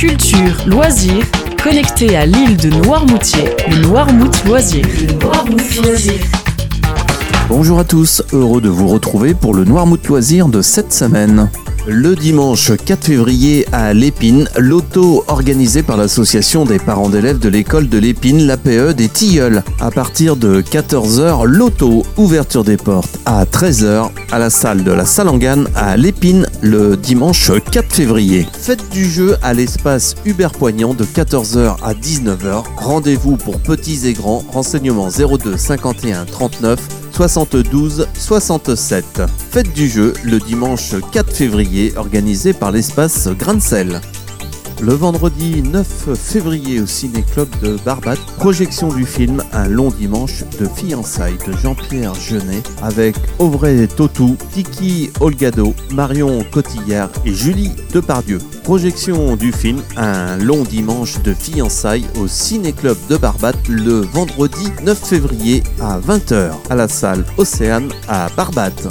culture, loisirs, connecté à l'île de Noirmoutier, le Noirmout Loisir. Bonjour à tous, heureux de vous retrouver pour le Noirmout Loisir de cette semaine. Le dimanche 4 février à Lépine, l'auto organisé par l'association des parents d'élèves de l'école de Lépine, l'APE des Tilleuls. À partir de 14h, l'auto, ouverture des portes à 13h à la salle de la Salangane à Lépine le dimanche 4 février. Fête du jeu à l'espace Hubert Poignant de 14h à 19h. Rendez-vous pour petits et grands, renseignements 02 51 39 72 67. Fête du jeu le dimanche 4 février organisée par l'espace Grain de. Le vendredi 9 février au Ciné Club de Barbade, projection du film Un long dimanche de fiançailles de Jean-Pierre Jeunet avec Auvray Totou, Tiki Olgado, Marion Cotillard et Julie Depardieu. Projection du film Un long dimanche de fiançailles au Ciné Club de Barbade le vendredi 9 février à 20h à la salle Océane à Barbade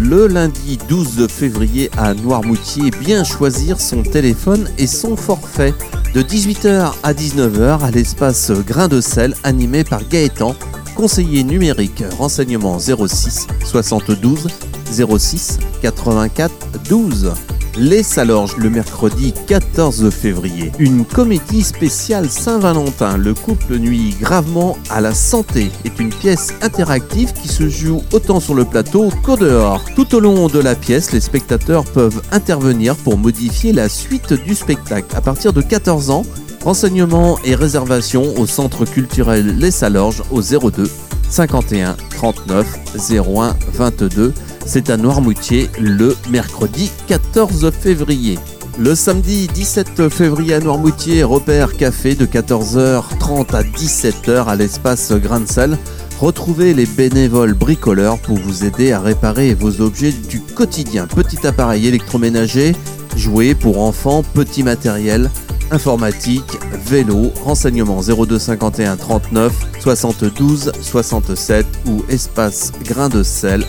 le lundi 12 février à Noirmoutier, bien choisir son téléphone et son forfait. De 18h à 19h à l'espace Grain de sel animé par Gaëtan, conseiller numérique, renseignement 06 72 06 84 12 les Salorges le mercredi 14 février. Une comédie spéciale Saint-Valentin, le couple nuit gravement à la santé, est une pièce interactive qui se joue autant sur le plateau qu'au dehors. Tout au long de la pièce, les spectateurs peuvent intervenir pour modifier la suite du spectacle. À partir de 14 ans, renseignements et réservations au centre culturel Les Salorges au 02 51 39 01 22 c'est à Noirmoutier le mercredi 14 février. Le samedi 17 février à Noirmoutier, repère café de 14h30 à 17h à l'espace Grain de Salle. Retrouvez les bénévoles bricoleurs pour vous aider à réparer vos objets du quotidien. Petit appareil électroménager, jouets pour enfants, petit matériel, informatique, vélo, renseignements 0251 39 72 67 ou espace grain de sel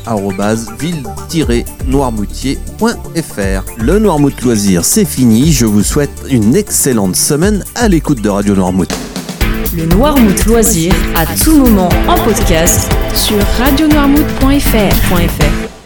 ville-noirmoutier.fr. Le Noirmout Loisir, c'est fini. Je vous souhaite une excellente semaine à l'écoute de Radio Noirmout. Le Noirmout Loisir, à tout moment en podcast sur radionoirmout.fr.